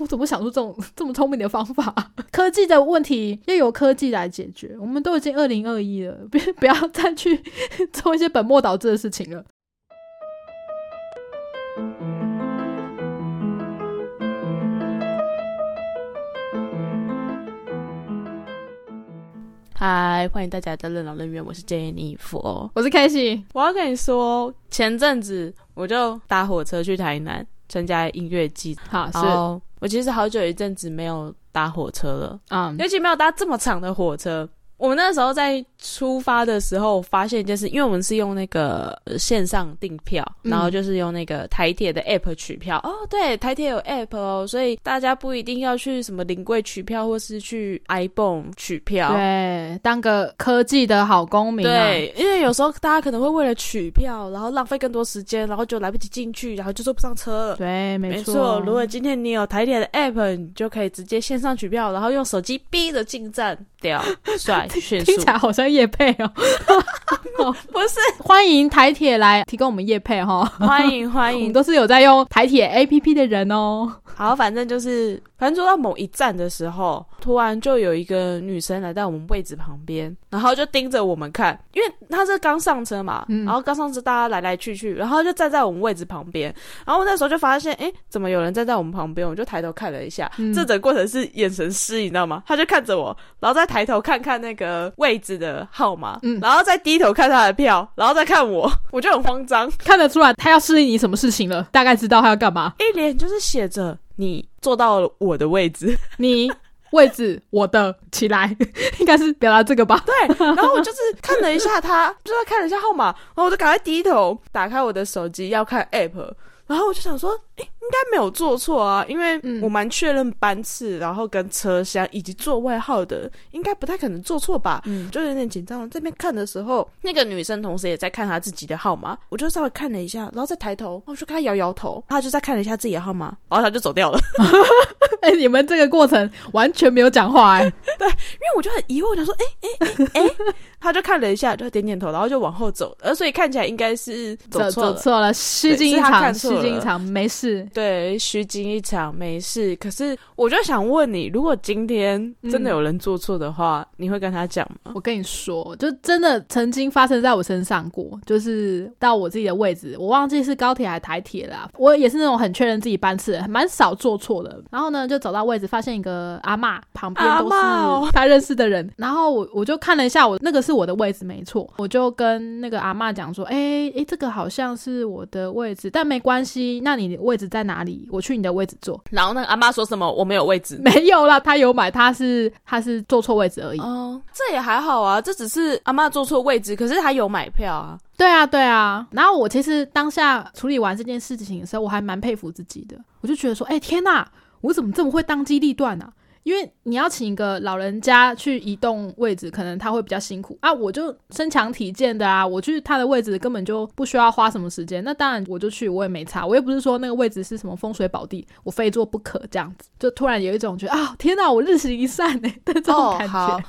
我怎么想出这种 这么聪明的方法？科技的问题要由科技来解决。我们都已经二零二一了，别不要再去做一些本末倒置的事情了。嗨，欢迎大家来到任劳任怨，我是 Jennifer。我是开心，我要跟你说，前阵子我就搭火车去台南参加音乐季，好是然后我其实好久一阵子没有搭火车了，嗯尤其没有搭这么长的火车。我们那时候在出发的时候发现一件事，因为我们是用那个呃线上订票，嗯然后就是用那个台铁的 app 取票。哦，对，台铁有 app 哦，所以大家不一定要去什么临柜取票，或是去 iPhone 取票。对，当个科技的好公民、啊。对，因为有时候大家可能会为了取票，然后浪费更多时间，然后就来不及进去，然后就坐不上车了。对，没没错。如果今天你有台铁的 app，你就可以直接线上取票，然后用手机逼着进站，屌 帅迅速听起。来好像叶配哦，不是，欢迎台铁来提供我们叶配哈、欢迎欢我们迎。都是有在用台铁 APP 的人哦。好，反正就是，反正坐到某一站的时候，突然就有一个女生来到我们位置旁边，然后就盯着我们看，因为她是刚上车嘛，嗯然后刚上车，大家来来去去，然后就站在我们位置旁边，然后我那时候就发现，诶，怎么有人站在我们旁边？我就抬头看了一下，嗯这整个过程是眼神失，你知道吗？她就看着我，然后再抬头看看那个位置的号码，嗯然后再低头看她的票，然后再看我，我就很慌张，看得出来她要示意你什么事情了，大概知道她要干嘛。一脸就是写着你坐到了我的位置。你位置我的起来，应该是表达这个吧？对，然后我就是看了一下他，就是看了一下号码，然后我就赶快低头打开我的手机要看 app，然后我就想说，诶，应该没有做错啊，因为嗯我蛮确认班次，然后跟车厢以及座位号的，应该不太可能做错吧。嗯，就有点紧张。这边看的时候，那个女生同时也在看她自己的号码，我就稍微看了一下，然后再抬头，我就看她摇摇头，她就再看了一下自己的号码，然后她就走掉了。哎、你们这个过程完全没有讲话、哎，对因为我就很疑惑，我想说，哎哎哎哎，他 就看了一下，就点点头，然后就往后走，而所以看起来应该是走走错了。走错了，虚惊一场，看错了虚惊一场，没事。对，虚惊一场，没事。可是我就想问你，如果今天真的有人做错的话，你会跟他讲吗？我跟你说，就真的曾经发生在我身上过，就是到我自己的位置，我忘记是高铁还是台铁啦。我也是那种很确认自己班次的，蛮少做错的。然后呢，就走到位置，发现一个阿嬷旁边都是他认识的人。然后我我就看了一下，我那个是我的位置，没错。我就跟那个阿嬷讲说，哎、哎、这个好像是我的位置，但没关系，那你的位置在哪里？我去你的位置坐。然后那个阿妈说什么？我没有位置。没有啦，他有买，他是他是坐错位置而已。哦，这也还好啊，这只是阿妈坐错位置，可是她有买票啊。对啊，对啊。然后我其实当下处理完这件事情的时候，我还蛮佩服自己的。我就觉得说，哎、天呐，我怎么这么会当机立断啊？因为你要请一个老人家去移动位置，可能他会比较辛苦啊。我就身强体健的啊，我去他的位置根本就不需要花什么时间。那当然我就去，我也没差。我又不是说那个位置是什么风水宝地，我非做不可这样子。就突然有一种觉得啊，天呐，我日行一善呢、的这种感觉。哦好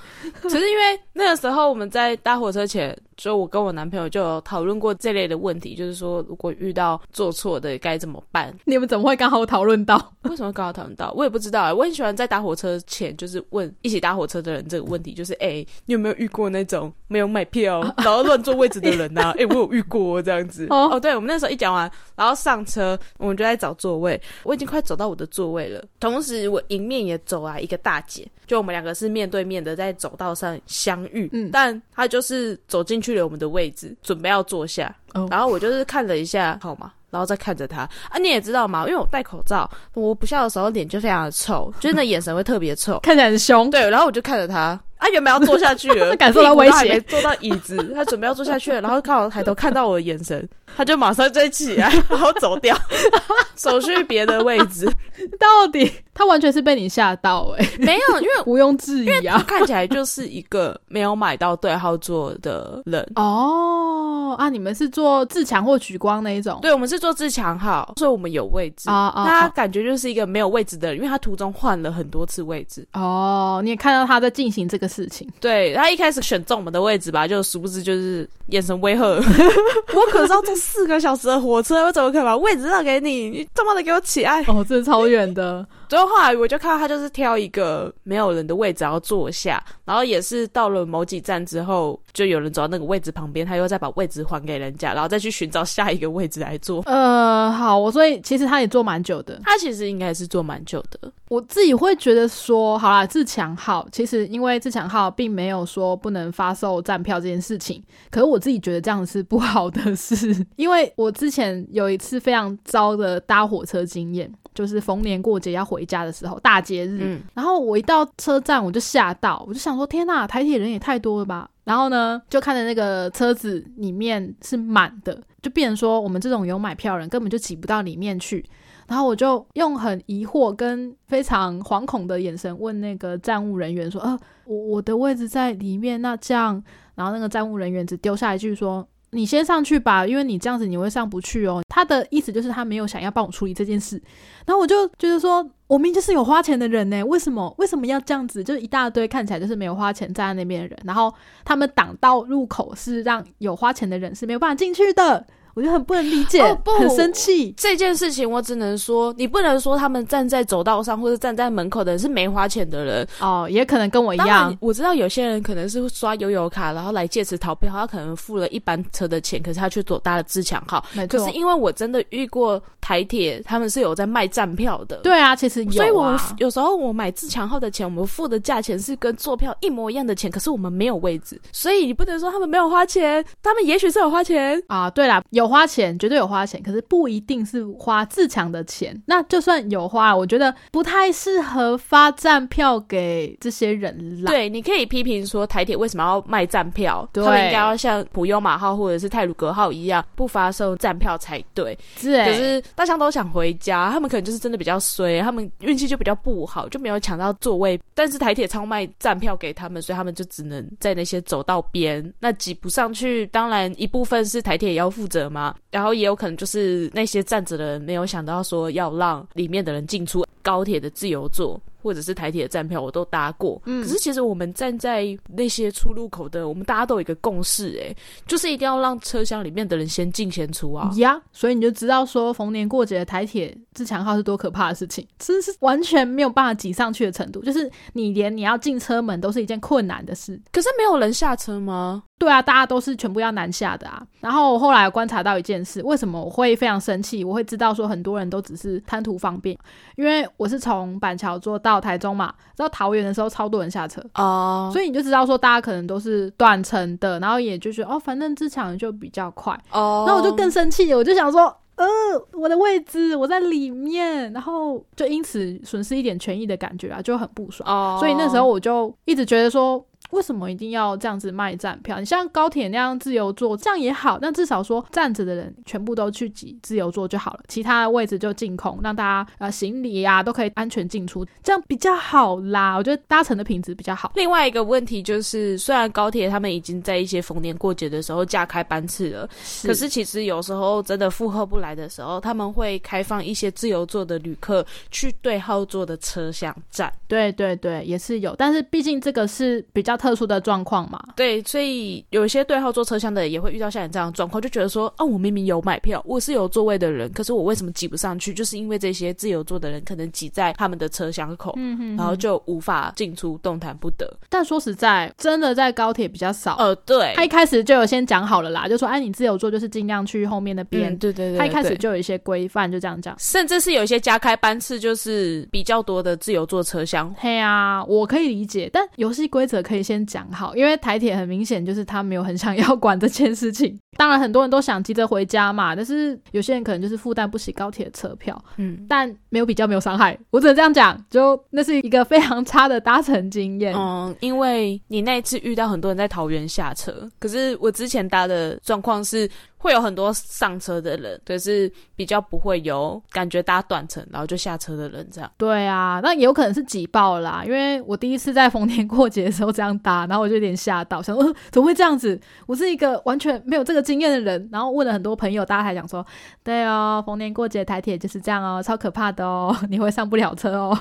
只是因为那个时候我们在搭火车前，就我跟我男朋友就有讨论过这类的问题，就是说如果遇到做错的该怎么办？你们怎么会刚好讨论到？为什么刚好讨论到？我也不知道啊、我很喜欢在搭火车前，就是问一起搭火车的人这个问题，就是哎、你有没有遇过那种没有买票然后乱坐位置的人呐、啊？哎、我有遇过这样子。哦哦，对，我们那时候一讲完，然后上车，我们就在找座位。我已经快走到我的座位了，同时我迎面也走来一个大姐，就我们两个是面对面的在走道上相遇。嗯但她就是走进去了我们的位置，准备要坐下。哦然后我就是看了一下号码，然后再看着他啊，你也知道嘛，因为我戴口罩，我不笑的时候脸就非常的臭，就是那眼神会特别臭。看起来很凶。对，然后我就看着他，啊，原本要坐下去了，感受到威胁坐到椅子，他准备要坐下去了，然后刚好抬头看到我的眼神，他就马上再起来，然后走掉，走去别的位置。到底他完全是被你吓到哎、没有，因为 毋庸置疑啊。看起来就是一个没有买到对号座的人。哦啊，你们是做自强或取光那一种？对，我们是做自强号，所以我们有位置。啊啊他啊感觉就是一个没有位置的人，因为他途中换了很多次位置。哦，你也看到他在进行这个事情。对他一开始选中我们的位置吧，就殊不知就是眼神威吓。我可是要坐四个小时的火车，我怎么可能把位置让给你？你他妈的给我起来！哦，真的超远的。最后后来我就看到他就是挑一个没有人的位置然后坐下，然后也是到了某几站之后，就有人走到那个位置旁边，他又再把位置还给人家，然后再去寻找下一个位置来坐。呃，好，我所以其实他也坐蛮久的。他其实应该是坐蛮久的。我自己会觉得说，好啦，自强号其实因为自强号并没有说不能发售站票这件事情，可是我自己觉得这样是不好的事，因为我之前有一次非常糟的搭火车经验，就是逢年过节要回家的时候，大节日，嗯然后我一到车站我就吓到，我就想说天呐，台铁人也太多了吧。然后呢，就看着那个车子里面是满的，就变成说我们这种有买票人根本就挤不到里面去。然后我就用很疑惑跟非常惶恐的眼神问那个站务人员说：“呃，我我的位置在里面，那这样？”然后那个站务人员只丢下一句说：“你先上去吧，因为你这样子你会上不去哦。”他的意思就是他没有想要帮我处理这件事。然后我就觉得说，我明明就是有花钱的人呢，为什么为什么要这样子？就是一大堆看起来就是没有花钱站在那边的人，然后他们挡道入口是让有花钱的人是没有办法进去的。我就很不能理解，哦不很生气。这件事情我只能说，你不能说他们站在走道上或者站在门口的人是没花钱的人。哦，也可能跟我一样，我知道有些人可能是刷悠游卡，然后来借此逃票，他可能付了一班车的钱，可是他却坐搭了自强号。没错可是。因为我真的遇过台铁，他们是有在卖站票的。对啊，其实有、啊，所以我们有时候我买自强号的钱，我们付的价钱是跟坐票一模一样的钱，可是我们没有位置，所以你不能说他们没有花钱，他们也许是有花钱。啊，对啦，有花钱，绝对有花钱，可是不一定是花自强的钱。那就算有花，我觉得不太适合发站票给这些人啦。对，你可以批评说台铁为什么要卖站票，他们应该要像普悠马号或者是泰鲁格号一样不发售站票才对。对，可是大家都想回家，他们可能就是真的比较衰，他们运气就比较不好，就没有抢到座位。但是台铁超卖站票给他们，所以他们就只能在那些走道边，那挤不上去。当然一部分是台铁也要负责嘛，然后也有可能就是那些站着的人没有想到说要让里面的人进出高铁的自由座。或者是台铁的站票我都搭过，嗯可是其实我们站在那些出入口的，我们大家都有一个共识，诶，就是一定要让车厢里面的人先进先出啊。呀所以你就知道说逢年过节的台铁自强号是多可怕的事情，真是完全没有办法挤上去的程度，就是你连你要进车门都是一件困难的事。可是没有人下车吗？对啊，大家都是全部要南下的啊。然后我后来有观察到一件事，为什么我会非常生气？我会知道说很多人都只是贪图方便，因为我是从板桥坐到台中嘛，到桃园的时候超多人下车，哦所以你就知道说大家可能都是断层的，然后也就觉得哦，反正自强就比较快。哦那我就更生气，我就想说，呃，我的位置我在里面，然后就因此损失一点权益的感觉啊，就很不爽。哦，所以那时候我就一直觉得说，为什么一定要这样子卖站票？你像高铁那样自由坐，这样也好，那至少说站着的人全部都去挤自由坐就好了，其他的位置就净空，让大家呃行李呀、都可以安全进出，这样比较好啦。我觉得搭乘的品质比较好。另外一个问题就是，虽然高铁他们已经在一些逢年过节的时候加开班次了，可是其实有时候真的负荷不来的时候，他们会开放一些自由座的旅客去对号座的车厢站。对对对，也是有，但是毕竟这个是比较特殊的状况嘛。对，所以有一些对号坐车厢的人也会遇到像你这样的状况，就觉得说，哦，我明明有买票，我是有座位的人，可是我为什么挤不上去？就是因为这些自由座的人可能挤在他们的车厢口，嗯哼然后就无法进出，动弹不得。但说实在，真的在高铁比较少。呃，对，他一开始就有先讲好了啦，就说哎，你自由座就是尽量去后面那边。嗯，对对对，他一开始就有一些规范，就这样讲。甚至是有一些加开班次，就是比较多的自由座车厢。嘿啊，我可以理解，但游戏规则可以先讲好，因为台铁很明显就是他没有很想要管这件事情。当然，很多人都想急着回家嘛，但是有些人可能就是负担不起高铁的车票，嗯但没有比较没有伤害，我只能这样讲，就那是一个非常差的搭乘经验。嗯，因为你那一次遇到很多人在桃园下车，可是我之前搭的状况是会有很多上车的人，可是比较不会有感觉搭短程然后就下车的人这样。对啊，那也有可能是挤爆啦，因为我第一次在逢年过节的时候这样搭，然后我就有点吓到，想说、怎么会这样子？我是一个完全没有这个经验的人，然后问了很多朋友，大家还讲说，对哦，逢年过节台铁就是这样哦，超可怕的哦，你会上不了车哦。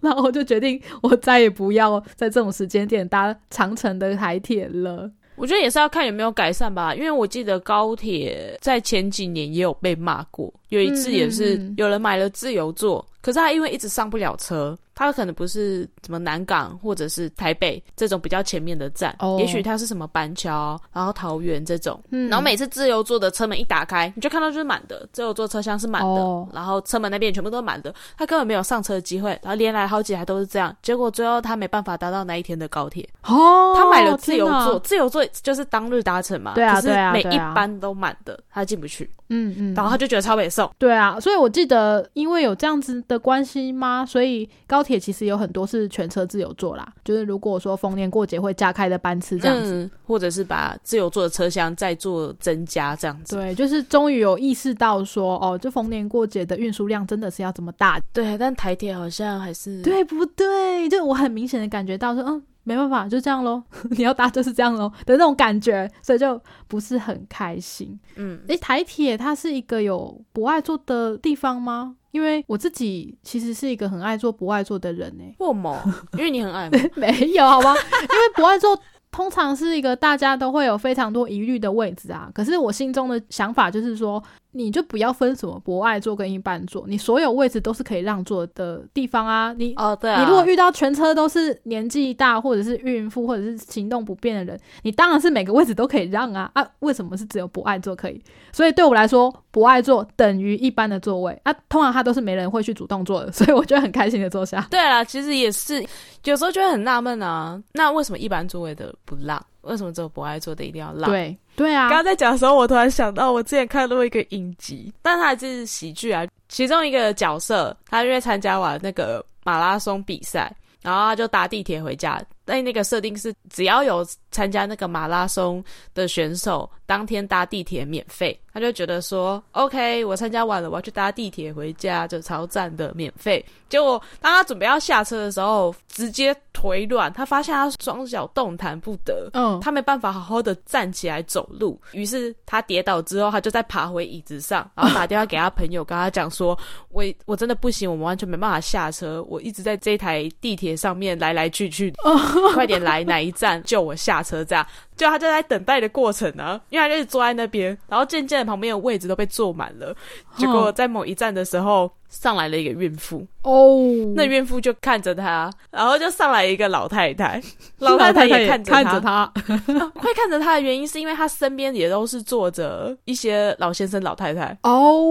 然后我就决定，我再也不要在这种时间点搭长城的台铁了。我觉得也是要看有没有改善吧，因为我记得高铁在前几年也有被骂过，有一次也是有人买了自由座，可是他因为一直上不了车，他可能不是什么南港或者是台北这种比较前面的站，哦也许他是什么板桥，然后桃园这种。嗯然后每次自由座的车门一打开，你就看到就是满的，自由座车厢是满的，哦然后车门那边全部都是满的，他根本没有上车的机会，然后连来好几台都是这样，结果最后他没办法搭到那一天的高铁。哦，他买了自由座，，自由座就是当日搭乘嘛，对啊对啊对啊一班都满的，他进不去，嗯嗯，然后他就觉得超北宋。对啊，所以我记得，因为有这样子的关系吗？所以高铁其实有很多是全车自由座啦。就是如果说逢年过节会加开的班次这样子，嗯，或者是把自由座的车厢再做增加这样子。对，就是终于有意识到说，哦，就逢年过节的运输量真的是要这么大，对，但台铁好像还是对不对？就我很明显的感觉到说，嗯，没办法，就这样咯，你要搭就是这样咯的那种感觉，所以就不是很开心。嗯，诶，台铁它是一个有不爱坐的地方吗？因为我自己其实是一个很爱坐不爱坐的人诶。为什么？因为你很矮嘛。没有，好吧？因为不爱坐通常是一个大家都会有非常多疑虑的位置啊。可是我心中的想法就是说，你就不要分什么博爱座跟一般座，你所有位置都是可以让座的地方啊。你、哦，对啊，你如果遇到全车都是年纪大或者是孕妇或者是行动不便的人，你当然是每个位置都可以让啊啊！为什么是只有博爱座可以？所以对我来说，博爱座等于一般的座位啊。通常他都是没人会去主动坐的，所以我就很开心的坐下。对啦，其实也是有时候就会很纳闷啊，那为什么一般座位的不让？为什么只有博爱座的一定要让？对对啊刚，刚在讲的时候，我突然想到，我之前看过一个影集，但它还是喜剧啊。其中一个角色，他因为参加完那个马拉松比赛，然后他就搭地铁回家。但那个设定是，只要有参加那个马拉松的选手，当天搭地铁免费。他就觉得说，OK，我参加完了，我要去搭地铁回家，就超赞的免费。结果当他准备要下车的时候，直接腿软，他发现他双脚动弹不得，嗯，他没办法好好的站起来走路，于是他跌倒之后，他就再爬回椅子上，然后打电话给他朋友，跟他讲说：“我我真的不行，我们完全没办法下车，我一直在这台地铁上面来来去去，快点来哪一站救我下车。”这样，就他就在等待的过程呢，因为他就是坐在那边，然后渐渐的旁边的位置都被坐满了，结果在某一站的时候。上来了一个孕妇，哦，那孕妇就看着他，然后就上来一个老太太，老太太也看着看着他，会看着他的原因是因为他身边也都是坐着一些老先生、老太太，哦，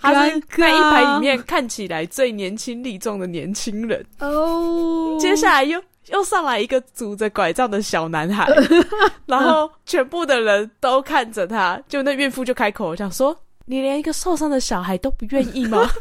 他是那一排里面看起来最年轻力壮的年轻人。哦，接下来又又上来一个拄着拐杖的小男孩，然后全部的人都看着他，就那孕妇就开口想说：“你连一个受伤的小孩都不愿意吗？”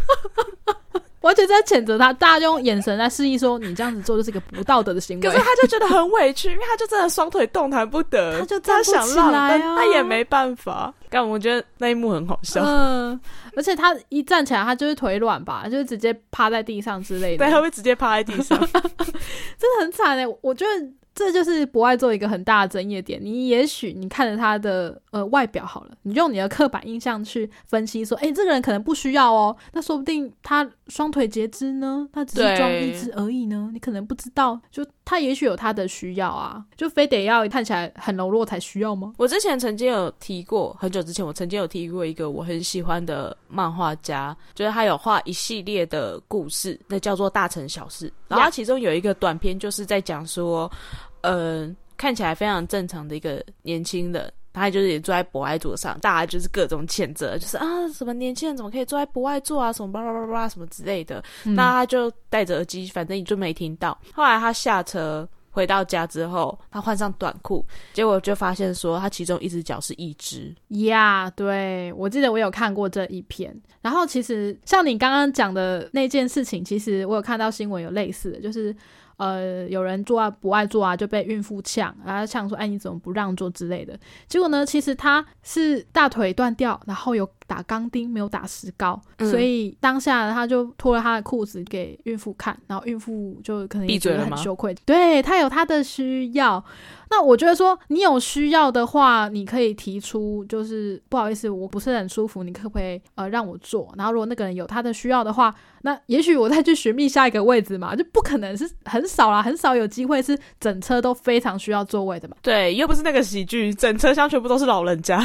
完全在谴责他，大家用眼神来示意说你这样子做就是一个不道德的行为。可是他就觉得很委屈，因为他就真的双腿动弹不得，他就站不想让，起来他也没办法。但我觉得那一幕很好笑，嗯，而且他一站起来，他就是腿软吧，就是直接趴在地上之类的，对，他会直接趴在地上。真的很惨哎。我觉得这就是不爱做一个很大的争议点。你也许你看着他的呃外表好了，你用你的刻板印象去分析说，哎、这个人可能不需要哦，那说不定他双腿截肢呢，他只是装一只而已呢，你可能不知道，就他也许有他的需要啊，就非得要看起来很柔弱才需要吗？我之前曾经有提过，很久之前我曾经有提过一个我很喜欢的漫画家，就是他有画一系列的故事，那叫做《大城小事》。然后其中有一个短片，就是在讲说，嗯、看起来非常正常的一个年轻人。他就是也坐在博爱座上，大家就是各种谴责，就是啊，什么年轻人怎么可以坐在博爱座啊，什么叭叭叭叭什么之类的。嗯那他就戴着耳机，反正你就没听到。后来他下车回到家之后，他换上短裤，结果就发现说他其中一只脚是一只。呀对我记得我有看过这一篇。然后其实像你刚刚讲的那件事情，其实我有看到新闻有类似的，就是呃有人坐啊不爱坐啊就被孕妇呛，然后呛说哎你怎么不让座之类的。结果呢，其实他是大腿断掉，然后有打钢钉，没有打石膏，嗯所以当下他就脱了他的裤子给孕妇看，然后孕妇就可能也觉得闭嘴吗很羞愧，对他有他的需要。那我觉得说，你有需要的话，你可以提出，就是不好意思，我不是很舒服，你可不可以呃让我坐？然后如果那个人有他的需要的话，那也许我再去寻觅下一个位置嘛，就不可能是很少啦，很少有机会是整车都非常需要座位的嘛。对，又不是那个喜剧，整车厢全部都是老人家。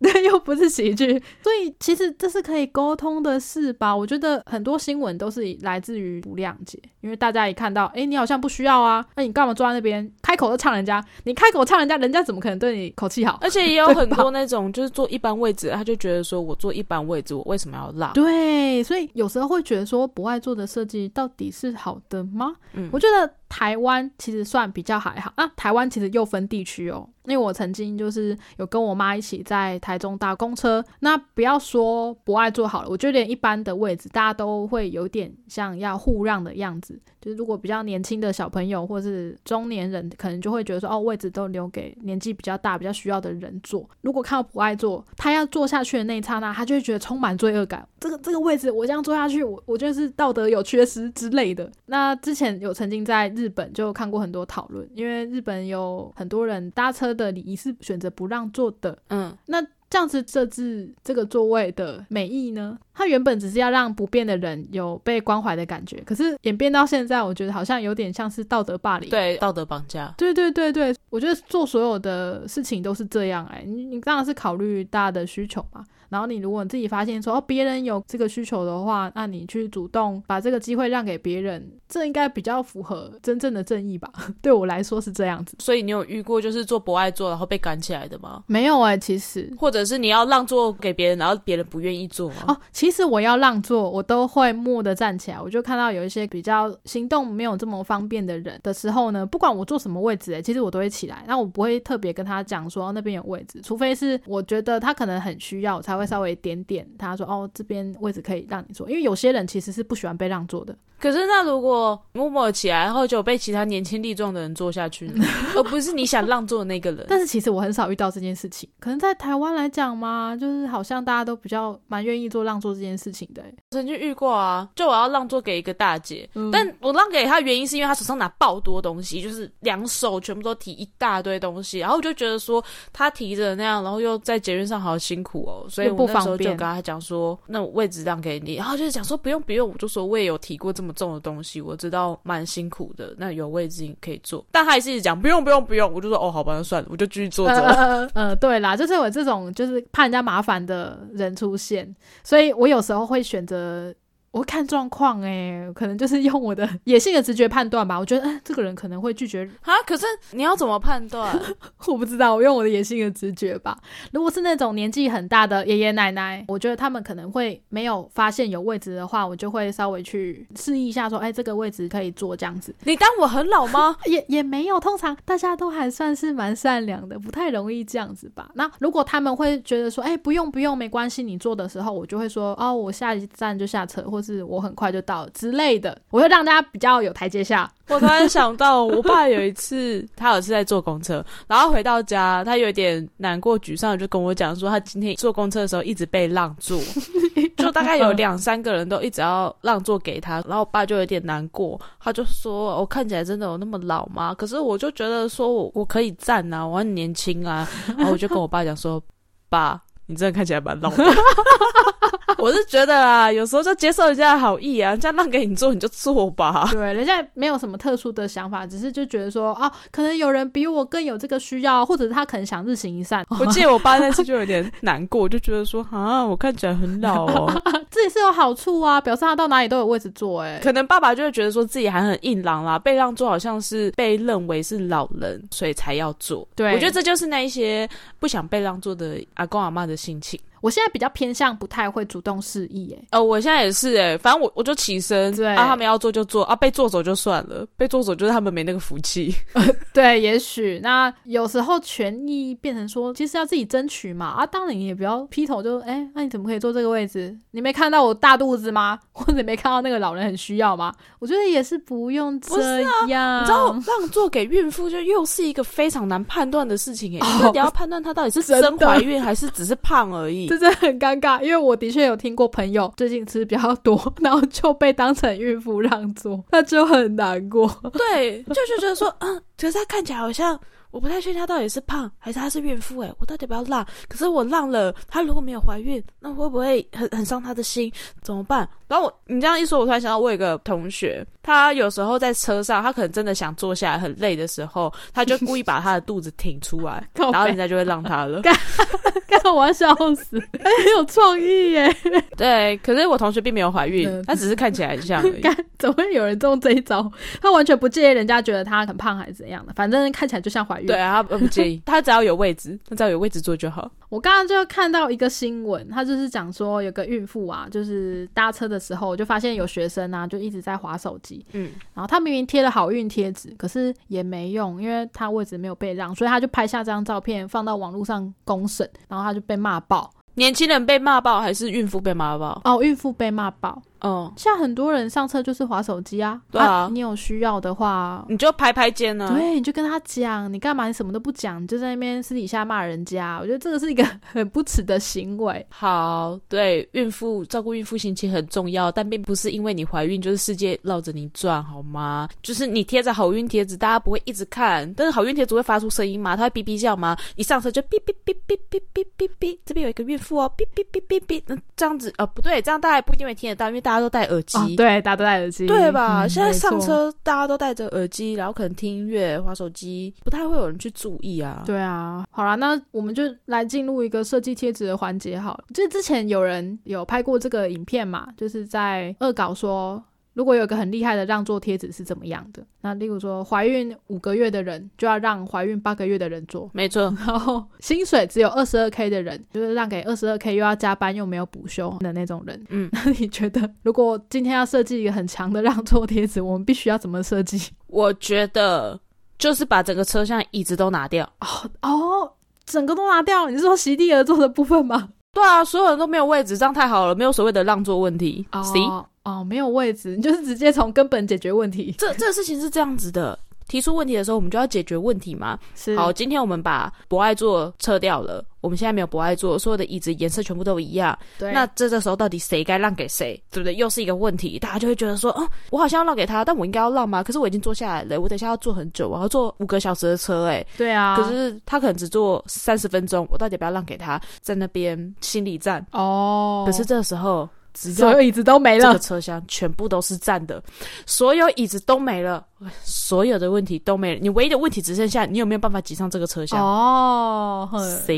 对，又不是喜剧，所以其实这是可以沟通的事吧？我觉得很多新闻都是来自于不谅解，因为大家一看到，哎，你好像不需要啊，那你干嘛坐在那边开口就唱人家？你开口唱人家，人家怎么可能对你口气好？而且也有很多那种就是坐一般位置，他就觉得说我坐一般位置，我为什么要让？对，所以有时候会觉得说，不爱做的设计到底是好的吗？嗯，我觉得。台湾其实算比较还好啊，台湾其实又分地区哦。因为我曾经就是有跟我妈一起在台中搭公车，那不要说不爱坐好了，我觉得连一般的位置大家都会有点像要互让的样子。就是如果比较年轻的小朋友或是中年人，可能就会觉得说哦，位置都留给年纪比较大、比较需要的人坐。如果看到不爱坐，他要坐下去的那一刹那，他就会觉得充满罪恶感。这个这个位置我这样坐下去，我我觉得是道德有缺失之类的。那之前有曾经在日本就看过很多讨论，因为日本有很多人搭车。的礼仪是选择不让座的，嗯，那这样子设置这个座位的美意呢？它原本只是要让不变的人有被关怀的感觉，可是演变到现在，我觉得好像有点像是道德霸凌，对，道德绑架，对对对对，我觉得做所有的事情都是这样，哎，你你当然是考虑大家的需求嘛。然后你如果你自己发现说哦别人有这个需求的话，那你去主动把这个机会让给别人，这应该比较符合真正的正义吧？对我来说是这样子。所以你有遇过就是做不爱做然后被赶起来的吗？没有哎，其实或者是你要让座给别人，然后别人不愿意做哦。其实我要让座，我都会默的站起来。我就看到有一些比较行动没有这么方便的人的时候呢，不管我坐什么位置，哎，其实我都会起来。那我不会特别跟他讲说那边有位置，除非是我觉得他可能很需要，我才会稍微点点。他说：“哦，这边位置可以让你坐，因为有些人其实是不喜欢被让座的。”可是，那如果默默起来，然后就被其他年轻力壮的人坐下去，而不是你想让座的那个人。但是，其实我很少遇到这件事情。可能在台湾来讲嘛，就是好像大家都比较蛮愿意做让座这件事情的。曾经遇过啊，就我要让座给一个大姐，但我让给她原因是因为她手上拿爆多东西，就是两手全部都提一大堆东西，然后我就觉得说她提着那样，然后又在捷运上好辛苦哦，所以我那时候就跟他讲说，那位置让给你，然后就是讲说不用不用，我就说我也有提过这么。重的东西我知道蛮辛苦的，那有位置你可以坐，但他还是一直讲不用不用不用，我就说哦好吧那算了，我就继续坐着。呃对啦，就是我这种就是怕人家麻烦的人出现，所以我有时候会选择。我会看状况哎，可能就是用我的野性的直觉判断吧。我觉得，哎，这个人可能会拒绝啊。可是你要怎么判断？我不知道，我用我的野性的直觉吧。如果是那种年纪很大的爷爷奶奶，我觉得他们可能会没有发现有位置的话，我就会稍微去示意一下，说，哎，这个位置可以坐这样子。你当我很老吗？也也没有，通常大家都还算是蛮善良的，不太容易这样子吧。那如果他们会觉得说，哎，不用不用，没关系，你坐的时候，我就会说，哦，我下一站就下车，或是我很快就到之类的，我会让大家比较有台阶下。我突然想到，我爸有一次，他有次在坐公车，然后回到家，他有点难过、沮丧，就跟我讲说，他今天坐公车的时候一直被让座，就大概有两三个人都一直要让座给他，然后我爸就有点难过，他就说：“我看起来真的有那么老吗？”可是我就觉得说我我可以站啊，我很年轻啊，然后我就跟我爸讲说：“ 爸。”你真的看起来蛮老的，我是觉得啊，有时候就接受人家的好意啊，人家让给你做你就做吧。对，人家没有什么特殊的想法，只是就觉得说啊，可能有人比我更有这个需要，或者是他可能想日行一善。我记得我爸那次就有点难过，就觉得说啊，我看起来很老哦，自己是有好处啊，表示他到哪里都有位置坐。哎，可能爸爸就会觉得说自己还很硬朗啦，被让座好像是被认为是老人，所以才要做。对，我觉得这就是那一些不想被让座的阿公阿妈的。心情，我现在比较偏向不太会主动示意，哎，呃，我现在也是，哎，反正我我就起身，对，啊，他们要做就做，啊，被做走就算了，被做走就是他们没那个福气，对，也许那有时候权益变成说，其实要自己争取嘛，啊，当然你也不要劈头就，哎，那你怎么可以坐这个位置？你没看到我大肚子吗？或者没看到那个老人很需要吗？我觉得也是不用这样，你知道让座给孕妇就又是一个非常难判断的事情，哎，你要判断她到底是 真怀孕还是只是。胖而已，真的很尴尬，因为我的确有听过朋友最近吃比较多，然后就被当成孕妇让座，那就很难过。对，就是觉得说，嗯，可可是她看起来好像。我不太确定她到底是胖还是她是孕妇，诶，我到底要不要让？可是我让了，她如果没有怀孕，那会不会很很伤她的心？怎么办？然后我你这样一说，我突然想到，我有个同学，他有时候在车上，他可能真的想坐下来很累的时候，他就故意把他的肚子挺出来，然后人家就会让他了。干我要笑死，很有创意耶！对，可是我同学并没有怀孕，他只是看起来很像而已。怎么会有人中这一招？他完全不介意人家觉得他很胖还是怎样的，反正看起来就像怀孕。对啊，他不介意，他只要有位置，他只要有位置坐就好。我刚刚就看到一个新闻，他就是讲说有个孕妇啊，就是搭车的时候就发现有学生啊，就一直在划手机。嗯，然后他明明贴了好运贴纸，可是也没用，因为他位置没有被让，所以他就拍下这张照片放到网络上公审，然后他就被骂爆。年轻人被骂爆还是孕妇被骂爆？哦，孕妇被骂爆。嗯，像很多人上车就是划手机啊。对啊，你有需要的话，你就拍拍肩呢。对，你就跟他讲，你干嘛？你什么都不讲，你就在那边私底下骂人家。我觉得这个是一个很不耻的行为。好，对，孕妇照顾孕妇心情很重要，但并不是因为你怀孕就是世界绕着你转，好吗？就是你贴着好运贴纸，大家不会一直看，但是好运贴纸会发出声音吗？它会哔哔叫吗？你上车就哔哔哔哔哔哔哔哔，这边有一个孕妇哦，哔哔哔哔哔，那这样子呃不对，这样大家不一定会听得到，因为大家都戴耳机。对，大家都戴耳机，对吧？现在上车大家都戴着耳机，然后可能听音乐、划手机，不太会有人去注意啊。对啊，好啦，那我们就来进入一个设计贴纸的环节好了。就之前有人有拍过这个影片嘛，就是在恶搞说。如果有个很厉害的让座贴纸是怎么样的？那例如说，怀孕五个月的人就要让怀孕八个月的人做，没错。然后薪水只有二十二 k 的人，就是让给二十二 k 又要加班又没有补休的那种人。嗯，那你觉得，如果今天要设计一个很强的让座贴纸，我们必须要怎么设计？我觉得就是把整个车厢椅子都拿掉。哦哦，整个都拿掉？你是说席地而坐的部分吗？对啊，所有人都没有位置，这样太好了，没有所谓的让座问题。哦。哦，没有位置，你就是直接从根本解决问题。这这个事情是这样子的，提出问题的时候，我们就要解决问题嘛。是。好，今天我们把博爱座撤掉了，我们现在没有博爱座，所有的椅子颜色全部都一样。对。那这这时候到底谁该让给谁，对不对？又是一个问题，大家就会觉得说，哦，我好像要让给他，但我应该要让吗？可是我已经坐下来了，我等下要坐很久，我要坐五个小时的车，哎。对啊。可是他可能只坐三十分钟，我到底要不要让给他，在那边心理战？哦。可是这时候。所有椅子都没了，这个车厢全部都是站的，所有椅子都没了，所有的问题都没了。你唯一的问题只剩下你有没有办法挤上这个车厢？哦，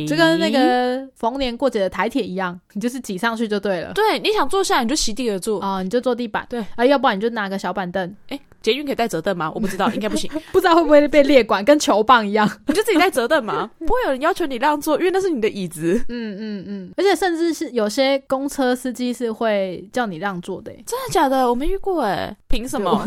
就跟那个逢年过节的台铁一样，你就是挤上去就对了。对，你想坐下你就席地而坐啊，你就坐地板。对，啊，要不然你就拿个小板凳。哎。捷运可以带折凳吗？我不知道，应该不行。不知道会不会被列管，跟球棒一样？你就自己带折凳吗？不会有人要求你让座，因为那是你的椅子。嗯嗯嗯。而且甚至是有些公车司机是会叫你让座的。真的假的？我没遇过哎。凭什么？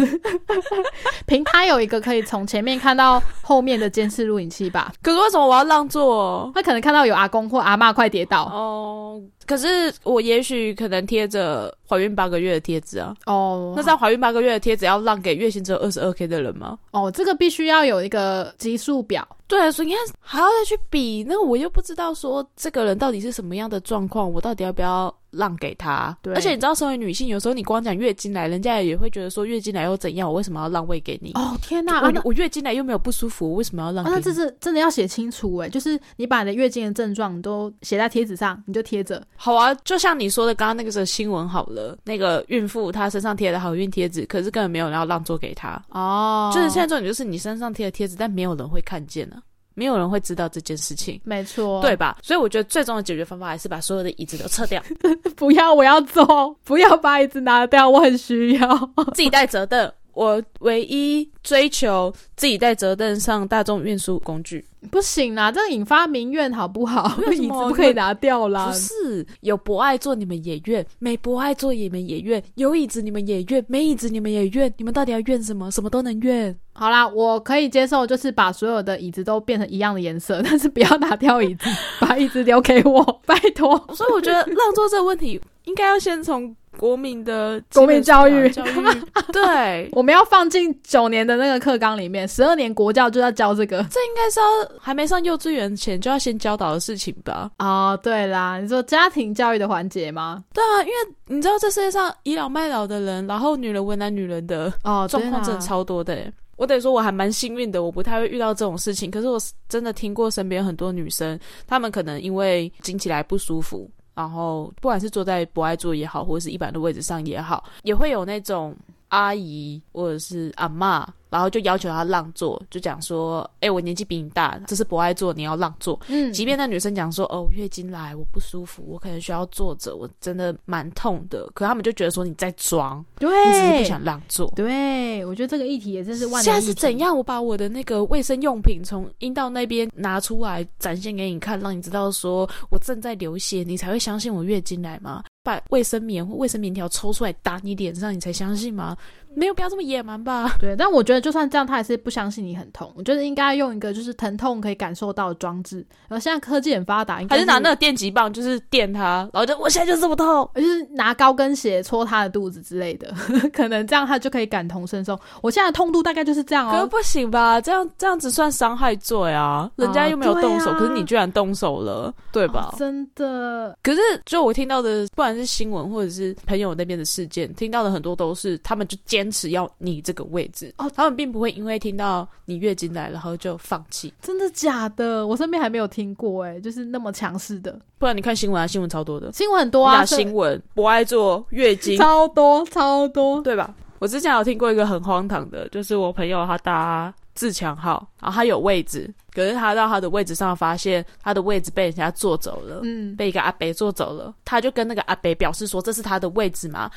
凭他有一个可以从前面看到后面的监视录影器吧？可是为什么我要让座？他可能看到有阿公或阿妈快跌倒。哦。可是我也许可能贴着怀孕八个月的贴纸啊。哦。那这样怀孕八个月的贴纸要让给月薪只有二十二 k 的人吗？哦，这个必须要有一个级数表。对，所以你看还要再去比，那我又不知道说这个人到底是什么样的状况，我到底要不要？让给他，对，而且你知道，身为女性，有时候你光讲月经来，人家也会觉得说月经来又怎样？我为什么要让位给你？哦天哪！我我月经来又没有不舒服，我为什么要让？那这是真的要写清楚哎，就是你把你的月经的症状都写在贴纸上，你就贴着。好啊，就像你说的刚刚那个新闻好了，那个孕妇她身上贴的好运贴纸，可是根本没有人要让座给她哦。就是现在重点就是你身上贴的贴纸，但没有人会看见呢。没有人会知道这件事情，没错，对吧？所以我觉得最终的解决方法还是把所有的椅子都撤掉。不要，我要坐，不要把椅子拿掉，我很需要 自己带折凳。我唯一追求自己在折凳上大众运输工具，不行啦，这引发民怨好不好？椅子不可以拿掉啦。不是有博爱座你们也怨，没博爱座你们也怨，有椅子你们也怨，没椅子你们也怨，你们到底要怨什么？什么都能怨。好啦，我可以接受，就是把所有的椅子都变成一样的颜色，但是不要拿掉椅子，把椅子留给我，拜托。所以我觉得让座这个问题，应该要先从。国民的国民教育，教育 对，我们要放进九年的那个课纲里面，十二年国教就要教这个，这应该是要还没上幼稚园前就要先教导的事情吧？哦，对啦，你说家庭教育的环节吗？对啊，因为你知道这世界上倚老卖老的人，然后女人为难女人的哦状况真的超多的。我得说我还蛮幸运的，我不太会遇到这种事情。可是我真的听过身边很多女生，她们可能因为经起来不舒服，然后不管是坐在不爱坐也好，或者是一般的位置上也好，也会有那种阿姨或者是阿妈。然后就要求他让座，就讲说：“哎，我年纪比你大，这是不爱坐，你要让座。”嗯，即便那女生讲说：“哦，月经来，我不舒服，我可能需要坐着，我真的蛮痛的。”可他们就觉得说你在装，对，你只是不想让座。对，我觉得这个议题也真是万。现在是怎样？我把我的那个卫生用品从阴道那边拿出来展现给你看，让你知道说我正在流血，你才会相信我月经来吗？把卫生棉或卫生棉条抽出来打你脸上，你才相信吗？没有必要这么野蛮吧？对，但我觉得就算这样，他还是不相信你很痛。我觉得应该用一个就是疼痛可以感受到的装置。然后现在科技很发达，还是拿那个电击棒，就是电他，然后就我现在就这么痛，就是拿高跟鞋戳他的肚子之类的，可能这样他就可以感同身受。我现在痛度大概就是这样哦。可不行吧？这样这样子算伤害罪啊？人家又没有动手，可是你居然动手了，对吧？真的。可是就我听到的，不管是新闻或者是朋友那边的事件，听到的很多都是他们就坚持要你。这个位置哦，他们并不会因为听到你月经来了，然后就放弃。真的假的？我身边还没有听过，哎，就是那么强势的。不然你看新闻啊，新闻超多的，新闻很多啊，新闻不爱做月经超多超多，对吧？我之前有听过一个很荒唐的，就是我朋友他搭自强号，然后他有位置，可是他到他的位置上发现他的位置被人家坐走了，嗯，被一个阿伯坐走了，他就跟那个阿伯表示说这是他的位置嘛。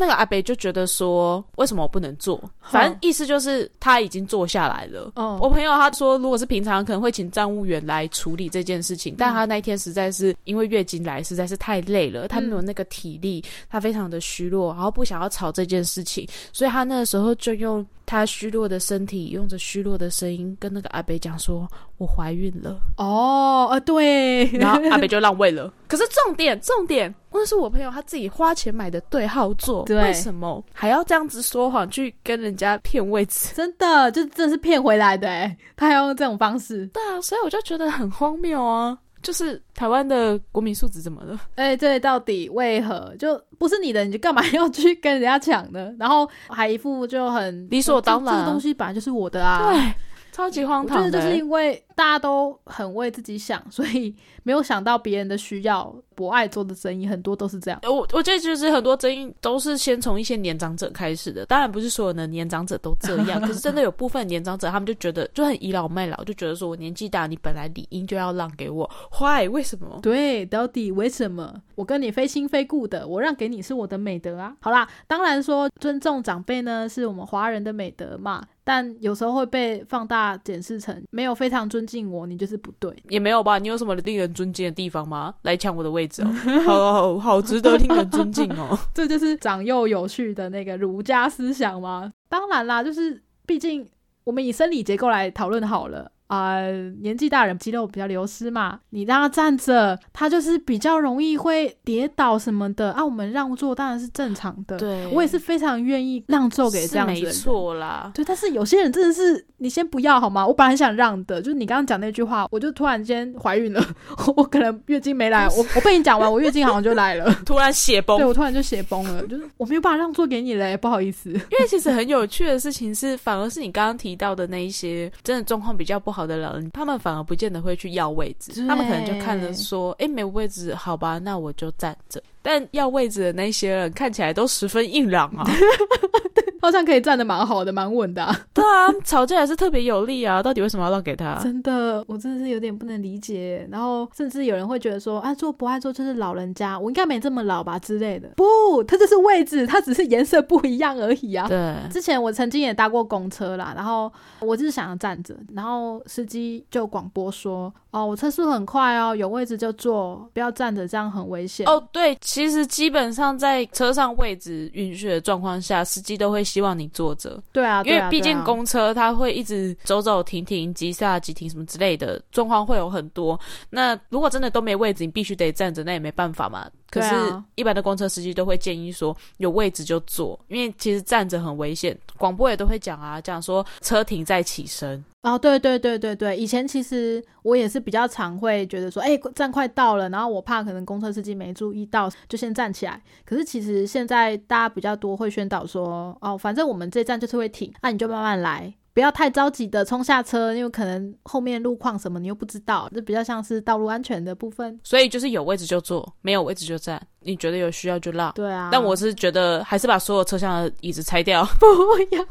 那个阿北就觉得说，为什么我不能做？反正意思就是他已经坐下来了。我朋友他说，如果是平常可能会请站务员来处理这件事情，但他那一天实在是因为月经来，实在是太累了，他没有那个体力，他非常的虚弱，然后不想要吵这件事情，所以他那个时候就用他虚弱的身体，用着虚弱的声音跟那个阿北讲说：“我怀孕了。”哦，啊对，然后阿北就让位了。可是重点，重点。那是我朋友他自己花钱买的对号座，为什么还要这样子说谎去跟人家骗位置？真的，就真的是骗回来的哎，他还要用这种方式。对啊，所以我就觉得很荒谬啊！就是台湾的国民素质怎么了？哎，对到底为何就不是你的，你就干嘛要去跟人家抢呢？然后还一副就很理所当然，这个东西本来就是我的啊。对。超级荒唐，我觉得就是因为大家都很为自己想，所以没有想到别人的需要。博爱做的争议很多都是这样。我我觉得就是很多争议都是先从一些年长者开始的，当然不是所有的年长者都这样，可是真的有部分年长者他们就觉得就很倚老卖老，就觉得说我年纪大，你本来理应就要让给我，Why？为什么？对，到底为什么？我跟你非亲非故的，我让给你是我的美德啊。好啦，当然说尊重长辈呢是我们华人的美德嘛。但有时候会被放大检视成没有非常尊敬我，你就是不对，也没有吧？你有什么令人尊敬的地方吗？来抢我的位置哦，好 好好，值得令人尊敬哦。这就是长幼有序的那个儒家思想吗？当然啦，就是毕竟我们以生理结构来讨论好了。啊，年纪大人肌肉比较流失嘛，你让他站着，他就是比较容易会跌倒什么的啊。我们让座当然是正常的，对我也是非常愿意让座给这样子没错啦。对，但是有些人真的是，你先不要好吗？我本来很想让的，就是你刚刚讲那句话，我就突然间怀孕了，我可能月经没来，我我被你讲完，我月经好像就来了，突然血崩，对我突然就血崩了，就是我没有办法让座给你嘞，不好意思。因为其实很有趣的事情是，反而是你刚刚提到的那一些真的状况比较不好。好的老人，他们反而不见得会去要位置，他们可能就看着说：“哎，没位置，好吧，那我就站着。”但要位置的那些人看起来都十分硬朗啊，好像可以站得蛮好的，蛮稳的。对啊，吵架也是特别有力啊。到底为什么要让给他？真的，我真的是有点不能理解。然后甚至有人会觉得说：“啊，做不爱做就是老人家，我应该没这么老吧之类的。”不，它这是位置，它只是颜色不一样而已啊。对，之前我曾经也搭过公车啦，然后我就是想要站着，然后司机就广播说：“哦，我车速很快哦，有位置就坐，不要站着，这样很危险。”哦，对。其实基本上在车上位置允许的状况下，司机都会希望你坐着。对啊，因为毕竟公车它会一直走走停停、急刹急停什么之类的状况会有很多。那如果真的都没位置，你必须得站着，那也没办法嘛。可是，一般的公车司机都会建议说，有位置就坐，因为其实站着很危险。广播也都会讲啊，讲说车停再起身。哦，对对对对对，以前其实我也是比较常会觉得说，哎，站快到了，然后我怕可能公车司机没注意到，就先站起来。可是其实现在大家比较多会宣导说，哦，反正我们这站就是会停，那你就慢慢来。不要太着急的冲下车，因为可能后面路况什么你又不知道，就比较像是道路安全的部分。所以就是有位置就坐，没有位置就站。你觉得有需要就让。对啊，但我是觉得还是把所有车厢的椅子拆掉。不要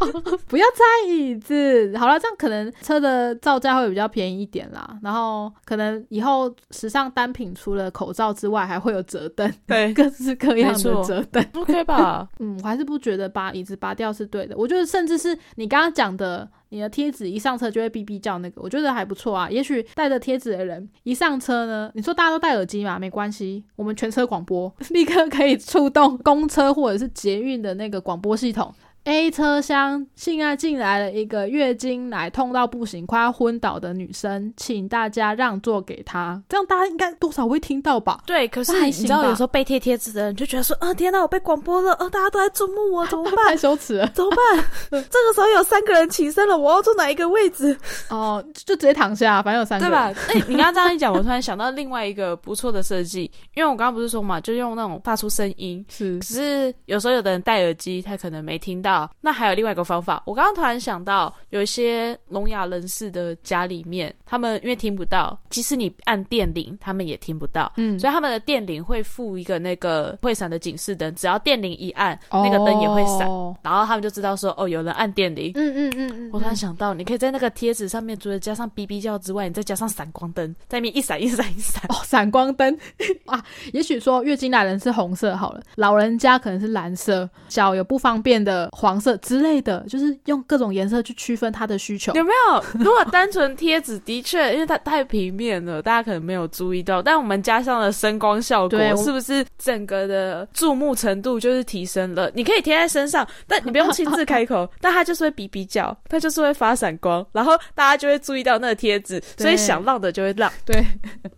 不要拆椅子。好了，这样可能车的造价会比较便宜一点啦。然后可能以后时尚单品除了口罩之外，还会有折凳，对，各式各样的折凳，OK 吧？嗯，我还是不觉得把椅子拔掉是对的。我觉得甚至是你刚刚讲的。你的贴纸一上车就会哔哔叫，那个我觉得还不错啊。也许带着贴纸的人一上车呢，你说大家都戴耳机嘛，没关系，我们全车广播，立刻可以触动公车或者是捷运的那个广播系统。A 车厢现在进来了一个月经来痛到不行、快要昏倒的女生，请大家让座给她。这样大家应该多少会听到吧？对，可是你知道有时候被贴贴纸的人就觉得说：“啊，天哪，我被广播了！啊，大家都在注目我，怎么办？太羞耻了，怎么办？这个时候有三个人起身了，我要坐哪一个位置？哦，就直接躺下，反正有三个，对吧？哎，你刚刚这样一讲，我突然想到另外一个不错的设计，因为我刚刚不是说嘛，就用那种发出声音，是。可是有时候有的人戴耳机，他可能没听到，那还有另外一。个方法，我刚刚突然想到，有一些聋哑人士的家里面，他们因为听不到，即使你按电铃，他们也听不到，嗯，所以他们的电铃会附一个那个会闪的警示灯，只要电铃一按，那个灯也会闪，然后他们就知道说，哦，有人按电铃，嗯嗯嗯嗯。我突然想到，你可以在那个贴纸上面，除了加上哔哔叫之外，你再加上闪光灯，在面一闪一闪一闪，哦，闪光灯。啊，也许说月经来人是红色好了，老人家可能是蓝色，脚有不方便的黄色之类。的就是用各种颜色去区分他的需求，有没有？如果单纯贴纸，的确，因为它太平面了，大家可能没有注意到。但我们加上了声光效果，是不是整个的注目程度就是提升了？你可以贴在身上，但你不用亲自开口，但它就是会比比较，它就是会发闪光，然后大家就会注意到那个贴纸，所以想浪的就会浪。对，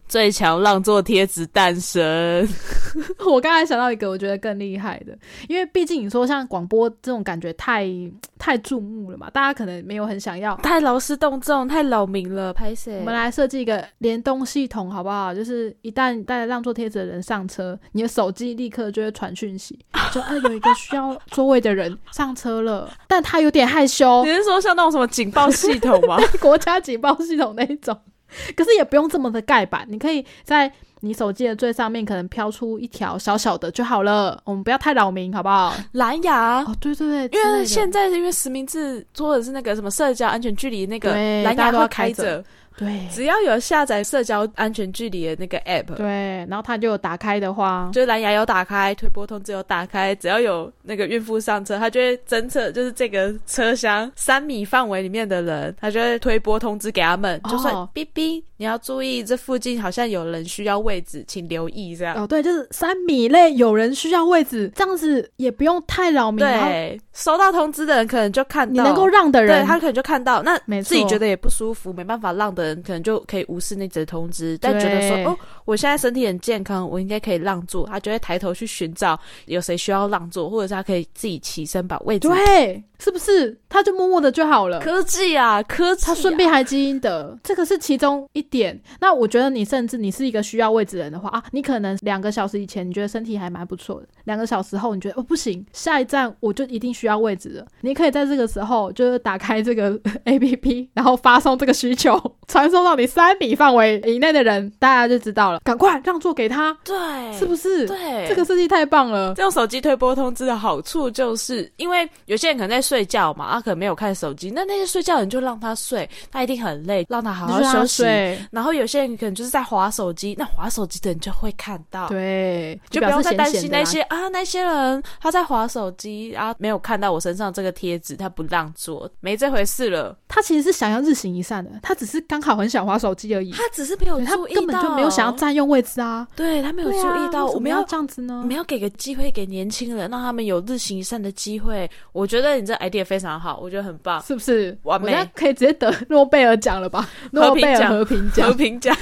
最强让座贴纸诞生。我刚才想到一个，我觉得更厉害的，因为毕竟你说像广播这种感觉太。太注目了嘛，大家可能没有很想要，太劳师动众，太扰民了。拍谁，我们来设计一个联动系统，好不好？就是一旦带着让座贴纸的人上车，你的手机立刻就会传讯息，就啊有一个需要座位的人上车了，但他有点害羞。你是说像那种什么警报系统吗？国家警报系统那一种？可是也不用这么的盖板，你可以在。你手机的最上面可能飘出一条小小的就好了，我们不要太扰民，好不好？蓝牙哦，对对对，因为现在因为实名制做的是那个什么社交安全距离，那个蓝牙都要开着。对，只要有下载社交安全距离的那个 app，对，然后它就有打开的话，就是蓝牙有打开，推波通知有打开，只要有那个孕妇上车，它就会侦测，就是这个车厢三米范围里面的人，它就会推波通知给他们，就算哔哔，你要注意，这附近好像有人需要位置，请留意这样。哦，对，就是三米内有人需要位置，这样子也不用太扰民。对，收到通知的人可能就看到，你能够让的人，对他可能就看到，那自己觉得也不舒服，没办法让的。可能就可以无视那则通知，但觉得说哦，我现在身体很健康，我应该可以让座。他就会抬头去寻找有谁需要让座，或者是他可以自己起身把位置。对，是不是？他就默默的就好了。科技啊，科技，他顺便还基因的，这个是其中一点。那我觉得你甚至你是一个需要位置人的话啊，你可能两个小时以前你觉得身体还蛮不错的，两个小时后你觉得哦不行，下一站我就一定需要位置了。你可以在这个时候就是打开这个 A P P，然后发送这个需求。传送到你三米范围以内的人，大家就知道了。赶快让座给他，对，是不是？对，这个设计太棒了。这种手机推播通知的好处，就是因为有些人可能在睡觉嘛，他可能没有看手机，那那些睡觉的人就让他睡，他一定很累，让他好好休息。然后有些人可能就是在划手机，那划手机的人就会看到，对，就不用再担心那些啊，那些人他在划手机啊，没有看到我身上这个贴纸，他不让做，没这回事了。他其实是想要日行一善的，他只是刚。好很想滑手机而已，他只是没有注意到，根本就没有想要占用位置啊。对他没有注意到，我们要这样子呢？我们要给个机会给年轻人，让他们有日行一善的机会。我觉得你这 idea 非常好，我觉得很棒，是不是？完美，可以直接得诺贝尔奖了吧？诺贝尔和平奖，和平奖，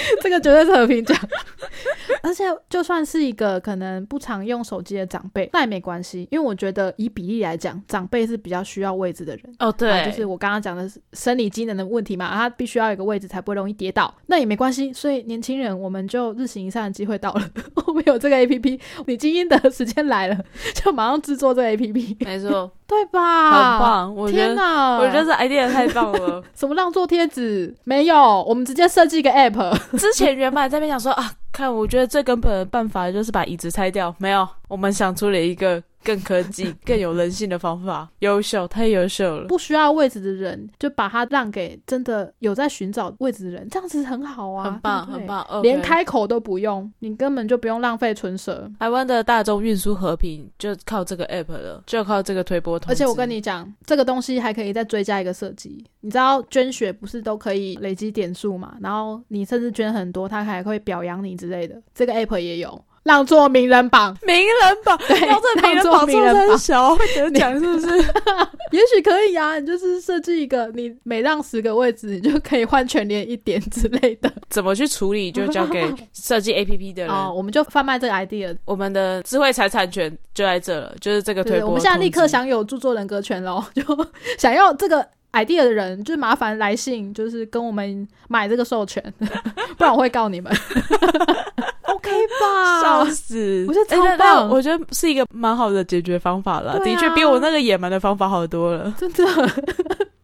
这个绝对是和平奖。而且就算是一个可能不常用手机的长辈，那也没关系，因为我觉得以比例来讲，长辈是比较需要位置的人。哦，对，就是我刚刚讲的生理机能的问题嘛，他必须要有个位置才不会容易跌倒，那也没关系。所以年轻人，我们就日行一善的机会到了，我们有这个 A P P，你精英的时间来了，就马上制作这个 A P P。没错。对吧很？棒，我觉得。天哪！我觉得这 idea 太棒了。什么让座贴纸没有，我们直接设计一个 app。之前原本在边想说啊，看，我觉得最根本的办法就是把椅子拆掉。没有，我们想出了一个更科技、更有人性的方法，优秀，太优秀了。不需要位置的人，就把它让给真的有在寻找位置的人，这样子很好啊，很棒，对对很。棒。连开口都不用，你根本就不用浪费唇舌。台湾的大众运输和平就靠这个 app 了，就靠这个推波通。而且我跟你讲，这个东西还可以再追加一个设计。你知道捐血不是都可以累积点数嘛？然后你甚至捐很多，他还会表扬你之类的。这个 app 也有，让座名人榜，名人榜，对，要这名人榜做座名人榜，很小，会得奖是不是？也许可以啊。你就是设计一个，你每让十个位置，你就可以换全年一点之类的。怎么去处理，就交给设计 app 的人。哦，我们就贩卖这个 idea。我们的智慧财产权就在这了，就是这个推。我们现在立刻。享有著作人格权喽！就想要这个 idea 的人，就麻烦来信，就是跟我们买这个授权，不然我会告你们。笑死！我觉得超棒那我觉得是一个蛮好的解决方法了，啊的确比我那个野蛮的方法好多了。真的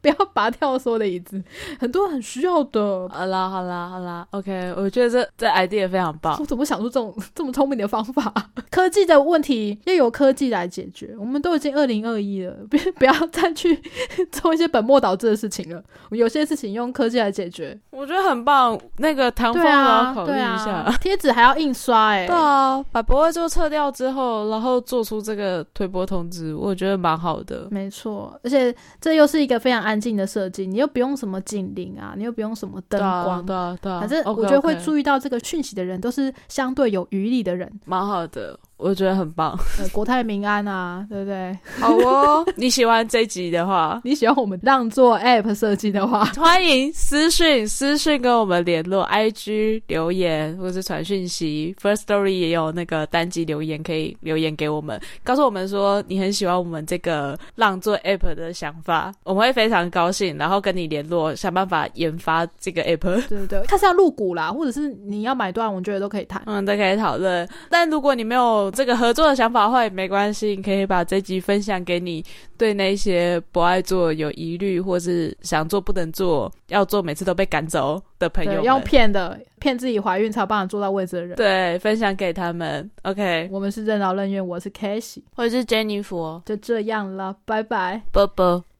不要拔掉所有的椅子，很多人很需要的。好啦，好啦，好啦，OK，我觉得这这 idea 非常棒我。怎么想出这种这么聪明的方法？科技的问题要由科技来解决。我们都已经二零二一了，别不要再去 做一些本末倒置的事情了。有些事情用科技来解决。我觉得很棒，那个唐风对我要啊，考虑一下。，贴纸还要印刷哎、对啊，把不会做撤掉之后，然后做出这个推波通知，我觉得蛮好的。没错，而且这又是一个非常安静的设计，你又不用什么警铃啊，你又不用什么灯光，对啊，对啊。反正我觉得会注意到这个讯息的人，都是相对有余力的人，蛮好的，我觉得很棒。呃，国泰民安啊，对不对？好哦，你喜欢这一集的话，你喜欢我们让座 App 设计的话，欢迎私讯私讯跟我们联络，IG 留言或是传讯息，First Story 也有那个单集留言可以留言给我们，告诉我们说你很喜欢我们这个让座 App 的想法，我们会非常高兴，然后跟你联络，想办法研发这个 App。对不对？看是要入股啦，或者是你要买断，我觉得都可以谈。嗯，都可以讨论。但如果你没有这个合作的想法的话，也没关系，你可以把这集分享给你对那些不爱做、有疑虑，或是想做不能做、要做每次都被赶走的朋友。用骗的，骗自己怀孕才有办法坐到位置的人。对，分享给他们。OK，我们是任劳任怨，我是 Casey，我是 Jennifer，就这样了，拜拜。啵啵。